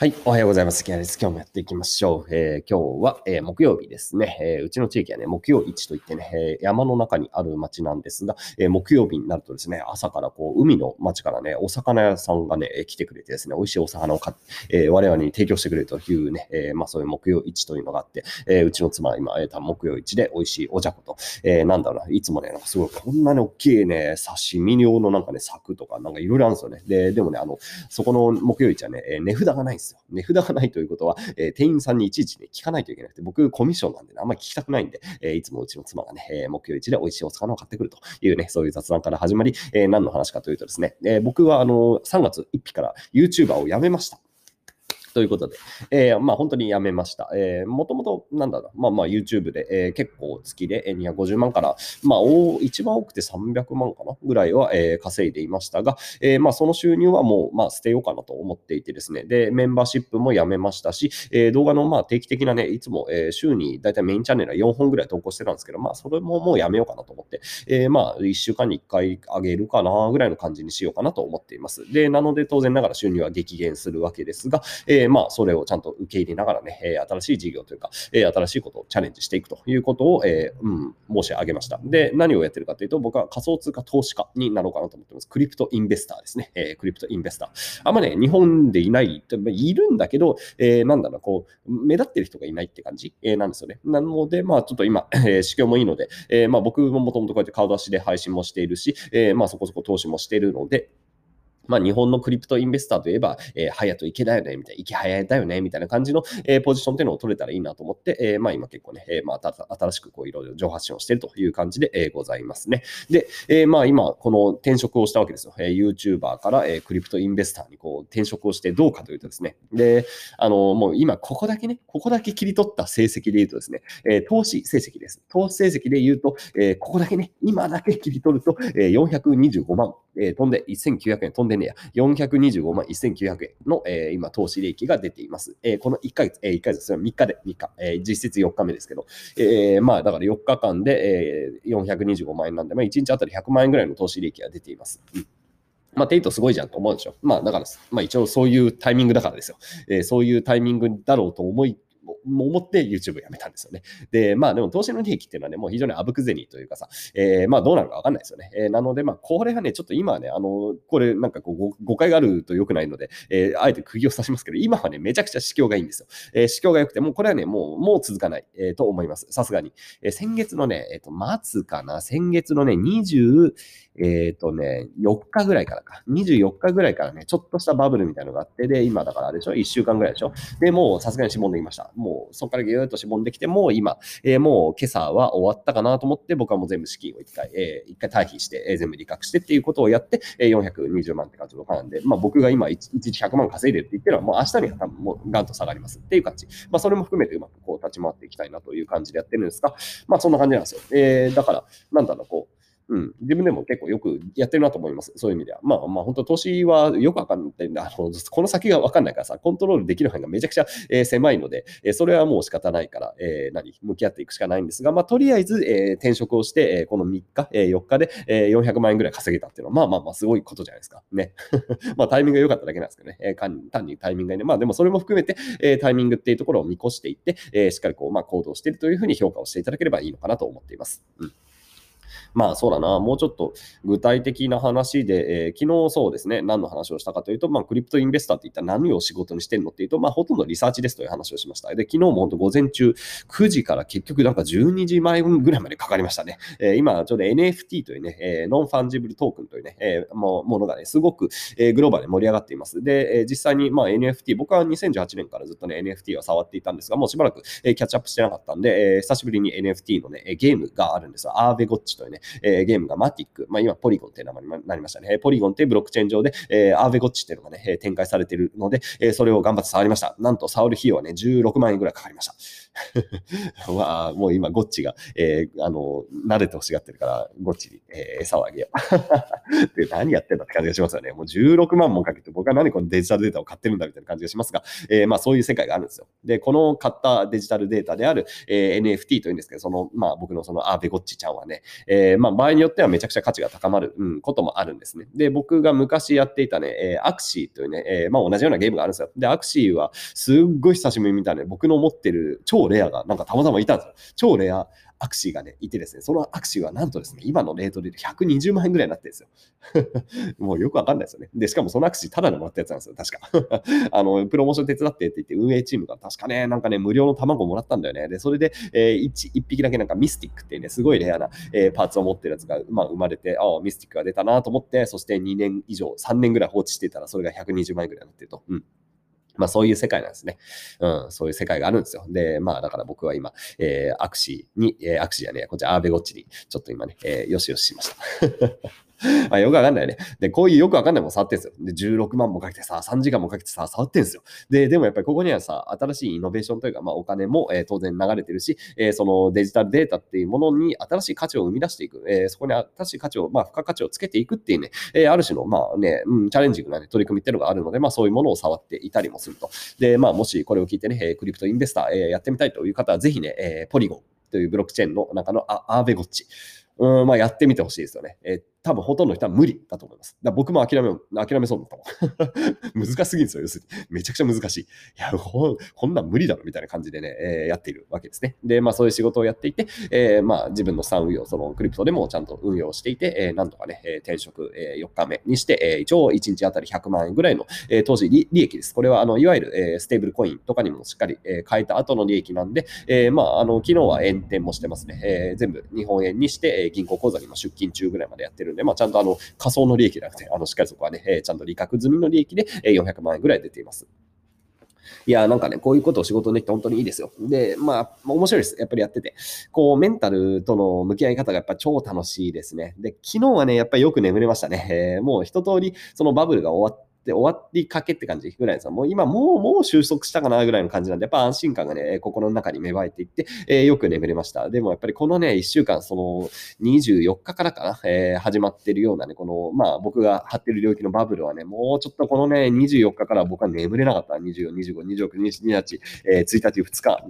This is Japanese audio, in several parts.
はい、おはようございます。キャです。今日もやっていきましょう。えー、今日は、えー、木曜日ですね、えー、うちの地域はね、木曜市といってね、え山の中にある町なんですが、え木曜日になるとですね、朝からこう、海の町からね、お魚屋さんがね、来てくれてですね、美味しいお魚を買って、え我々に提供してくれるというね、えまあそういう木曜市というのがあって、えうちの妻は今、えー、木曜市で美味しいおじゃこと、えなんだろうな、いつもね、なんかすごいこんなに大きいね、刺身用のなんかね、柵とか、なんかいろいろあるんですよね。で、でもね、あの、そこの木曜市はね、値札がないんですよ。値札がないということは、えー、店員さんにいちいちね、聞かないといけなくて、僕、コミッションなんでね、あんまり聞きたくないんで、えー、いつもうちの妻がね、えー、目標1で美味しいお魚を買ってくるというね、そういう雑談から始まり、えー、何の話かというとですね、えー、僕はあの、3月1日から YouTuber を辞めました。ということで、えー、まあ本当にやめました。えー、もともと、なんだろう、まあまあ YouTube で、えー、結構月で250万から、まあ一番多くて300万かな？ぐらいは、えー、稼いでいましたが、えー、まあその収入はもう、まあ捨てようかなと思っていてですね、で、メンバーシップもやめましたし、えー、動画のまあ定期的なね、いつも、えー、週にだいたいメインチャンネルは4本ぐらい投稿してたんですけど、まあそれももうやめようかなと思って、えー、まあ1週間に1回あげるかなぐらいの感じにしようかなと思っています。で、なので当然ながら収入は激減するわけですが、えー、まあそれをちゃんと受け入れながらね、え新しい事業というか、え新しいことをチャレンジしていくということを、えうん、申し上げました。で、何をやってるかというと、僕は仮想通貨投資家になろうかなと思ってます。クリプトインベスターですね。えクリプトインベスター。あんまね、日本でいない、いるんだけど、えー、なんだろう、こう、目立ってる人がいないって感じ、え、なんですよね。なので、まあ、ちょっと今、え、市況もいいので、え、まあ、僕ももともとこうやって顔出しで配信もしているし、え、まあ、そこそこ投資もしているので、まあ、日本のクリプトインベスターといえば、えー、隼人池だよね、みたいな、池早だよね、みたいな感じの、えー、ポジションっていうのを取れたらいいなと思って、えー、まあ、今結構ね、えー、まあ、新しくこういろいろ情報発信をしているという感じで、えー、ございますね。で、えー、まあ、今、この転職をしたわけですよ。えー、YouTuber から、えー、クリプトインベスターにこう転職をしてどうかというとですね、で、あの、もう今、ここだけね、ここだけ切り取った成績で言うとですね、えー、投資成績です。投資成績で言うと、えー、ここだけね、今だけ切り取ると、えー、425万、えー、飛んで1900円飛んでねや、425万1900円の、えー、今、投資利益が出ています。えー、この1ヶ月、えー、1ヶ月、それは3日で3日、えー、実質4日目ですけど、えー、まあ、だから4日間で、えー、425万円なんで、まあ、1日あたり100万円ぐらいの投資利益が出ています。うんまあ、テイトすごいじゃんと思うでしょ。まあ、だから、まあ、一応そういうタイミングだからですよ。えー、そういうタイミングだろうと思い思って YouTube やめたんですよね。で、まあでも投資の利益っていうのはね、もう非常にあぶく銭というかさ、えー、まあどうなるかわかんないですよね。えー、なので、まあこれがね、ちょっと今はね、あの、これなんかこう誤解があると良くないので、えー、あえて釘を刺しますけど、今はね、めちゃくちゃ市況がいいんですよ。えー、市況が良くて、もうこれはね、もう、もう続かない、えー、と思います。さすがに。えー、先月のね、えっ、ー、と、末かな、先月のね、20、えっ、ー、とね、4日ぐらいからか、24日ぐらいからね、ちょっとしたバブルみたいなのがあって、で、今だからあれでしょ、1週間ぐらいでしょ？で、もうさすがにしぼんできました。もうそこからぎゅーっとしぼんできて、もう今、えー、もう今朝は終わったかなと思って、僕はもう全部資金を一回、えー、一回退避して、えー、全部利確してっていうことをやって、えー、420万って感じのなんで、まあ僕が今1日100万稼いでるって言ってるのは、もう明日には多分もうガンと下がりますっていう感じ。まあそれも含めてうまくこう立ち回っていきたいなという感じでやってるんですが、まあそんな感じなんですよ。えー、だから、なんだろう、こう、うん、自分でも結構よくやってるなと思います。そういう意味では。まあまあ本当投資はよくわかんないんで、あの、この先がわかんないからさ、コントロールできる範囲がめちゃくちゃ、えー、狭いので、えー、それはもう仕方ないから、えー、何、向き合っていくしかないんですが、まあとりあえず、えー、転職をして、えー、この3日、えー、4日で、えー、400万円ぐらい稼げたっていうのは、まあまあまあすごいことじゃないですか。ね。まあタイミングが良かっただけなんですけどね。えー、単にタイミングがね。まあでもそれも含めて、えー、タイミングっていうところを見越していって、えー、しっかりこう、まあ行動しているというふうに評価をしていただければいいのかなと思っています。うんまあそうだな、もうちょっと具体的な話で、えー、昨日そうですね、何の話をしたかというと、まあ、 crypto investor って一体何を仕事にしてるのっていうと、まあ、ほとんどリサーチですという話をしました。で、昨日も本当午前中9時から結局なんか12時前ぐらいまでかかりましたね。えー、今、ちょうど NFT というね、えー、 non-fungible token というね、えー、もものがね、すごく、えー、グローバルで盛り上がっています。で、えー、実際に、まあ、NFT、僕は2018年からずっとね、NFT は触っていたんですが、もうしばらく、えー、キャッチアップしてなかったんで、えー、久しぶりに NFT のね、ゲームがあるんですよ。 Aavegotchi というね、えー、ゲームが Matic、まあ、今 Polygon っていう名前になりましたね。 Polygon っていうブロックチェーン上で、えー、 Aavegotchi っていうのがね、展開されているので、えー、それを頑張って触りました。なんと触る費用はね、16万円ぐらいかかりました。まあ、もう今、ゴッチが、えー、あの、慣れて欲しがってるから、ゴッチに、えー、餌をあげよう。で、何やってんだって感じがしますよね。もう16万もかけて、僕は何このデジタルデータを買ってるんだみたいな感じがしますが、えー、まあ、そういう世界があるんですよ。で、この買ったデジタルデータである、えー、NFT というんですけど、その、まあ、僕のそのアーベゴッチちゃんはね、えー、まあ、場合によってはめちゃくちゃ価値が高まる、うん、こともあるんですね。で、僕が昔やっていたね、えー、アクシーというね、えー、まあ、同じようなゲームがあるんですよ。で、アクシーは、すっごい久しぶりに見たね、僕の持ってる超超レアが、なんかたまたまいたんですよ。超レアAxie がね、いてですね、その Axie はなんとですね、今のレートで120万円ぐらいになってるんですよ。もうよくわかんないですよね。で、しかもその Axie ただでもらったやつなんですよ、確か。あの、プロモーション手伝ってって言って、運営チームが確かね、なんかね、無料の卵もらったんだよね。で、それで、えー、1, 1匹だけなんか mystic っていうね、すごいレアな、えー、パーツを持ってるやつが、まあ、生まれて、ああ、 mystic が出たなと思って、そして2年以上、3年ぐらい放置してたら、それが120万円ぐらいになってると。うんまあそういう世界なんですね。うん、そういう世界があるんですよ。で、まあだから僕は今、えー、アクシーに、えー、アクシーじゃねえ、こっちアーベゴッチに、ちょっと今ね、えー、よしよししました。まあよくわかんないね。で、こういうよくわかんないもん触ってんすよ。で、16万もかけてさ、3時間もかけてさ、触ってんすよ。で、でもやっぱりここにはさ、新しいイノベーションというか、まあお金も、えー、当然流れてるし、えー、そのデジタルデータっていうものに新しい価値を生み出していく、えー、そこに新しい価値を、まあ付加価値をつけていくっていうね、えー、ある種の、まあね、うん、チャレンジングな、ね、取り組みっていうのがあるので、まあそういうものを触っていたりもすると。で、まあもしこれを聞いてね、え、クリプトインベスター、え、やってみたいという方は、ぜひね、え、ポリゴンというブロックチェーンの中のアーベゴッチ、うん、まあやってみてほしいですよね。えー多分ほとんどの人は無理だと思います。だ僕も諦め、諦めそうだったもん。難しすぎんですよ、要するに。めちゃくちゃ難しい。いや、こんなん無理だろ、みたいな感じでね、えー、やっているわけですね。で、まあそういう仕事をやっていて、えー、まあ自分の産運用、そのクリプトでもちゃんと運用していて、えー、なんとかね、え転職、え4日目にして、え一応1日あたり100万円ぐらいの、え当時利益です。これは、あの、いわゆる、えステーブルコインとかにもしっかり、え変えた後の利益なんで、えまあ、あの、昨日は円転もしてますね。え全部日本円にして、え銀行口座にも出金中ぐらいまでやってるんで、まあちゃんとあの、仮想の利益じゃなくて、あの、しっかりそこはね、えちゃんと利確済みの利益で、え400万円ぐらい出ています。いや、なんかね、こういうことを仕事にできて本当にいいですよ。で、まあ、面白いです。やっぱりやってて。こう、メンタルとの向き合い方がやっぱ超楽しいですね。で、昨日はね、やっぱりよく眠れましたね。えー、もう一通り、そのバブルが終わって、で終わりかけって感じぐらいですもう今もう、もう収束したかなぐらいの感じなんで、やっぱ安心感がね、心の中に芽生えていって、えー、よく眠れました。でもやっぱりこのね、1週間、その24日からかな、えー、始まってるようなね、この、まあ僕が張ってる領域のバブルはね、もうちょっとこのね、24日から僕は眠れなかった。24、25、26、27、えー、1日、2日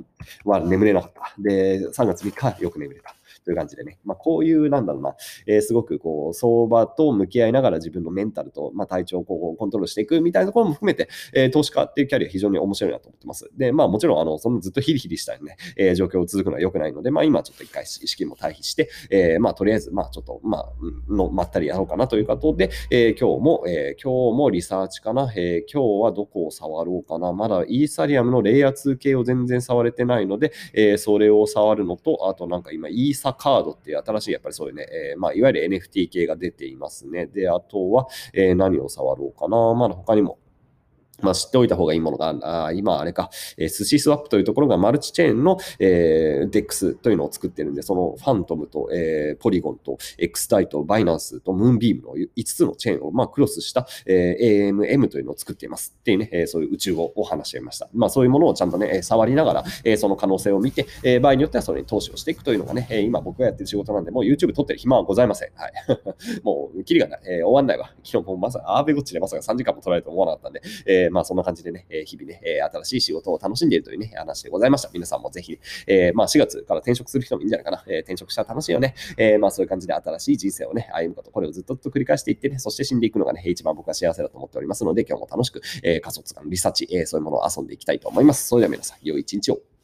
は眠れなかった。で、3月3日よく眠れた。という感じでね、まあ、こういう、なんだろうな、えー、すごくこう、相場と向き合いながら自分のメンタルと、まあ、体調をこうコントロールしていくみたいなところも含めて、えー、投資家っていうキャリア非常に面白いなと思ってます。で、まあもちろん、あの、そのずっとヒリヒリしたね、えー、状況を続くのは良くないので、まあ今ちょっと一回意識も退避して、えー、まあとりあえず、まあちょっと、まあ、の、まったりやろうかなということで、えー、今日も、えー、今日もリサーチかな、えー、今日はどこを触ろうかな、まだイーサリアムのレイヤー2系を全然触れてないので、えー、それを触るのと、あとなんか今、イーサカードっていう新しいやっぱりそういうね、えー、まあ、いわゆる NFT 系が出ていますね。で、あとは、えー、何を触ろうかな。まだ他にも、まあ、知っておいた方がいいものが、あ今あれか、えー、寿司スワップというところがマルチチェーンの、えー、DEX というのを作ってるんで、そのファントムと、えー、ポリゴンと X タイとバイナンスとムーンビームの5つのチェーンを、まあ、クロスした、えー、AMM というのを作っていますっていうね、えー、そういう宇宙語を話していました。まあ、そういうものをちゃんとね、触りながら、えー、その可能性を見て、えー、場合によってはそれに投資をしていくというのがね、え今僕がやってる仕事なんで、もう YouTube 撮ってる暇はございません。はい。もう、キリがない。えー、終わんないわ。昨日もまさ、アーベゴッチでまさか3時間も撮られると思わなかったんで、えー、まあ、そんな感じでね、え日々ね、え新しい仕事を楽しんでいるというね、話でございました。皆さんもぜひ、えまあ4月から転職する人もいいんじゃないかな。え転職したら楽しいよね。えまあそういう感じで新しい人生をね、歩むこと、これをずっと繰り返していってね、そして死んでいくのがね、一番僕は幸せだと思っておりますので、今日も楽しく、え仮想通貨のリサーチ、えそういうものを遊んでいきたいと思います。それでは皆さん、良い一日を。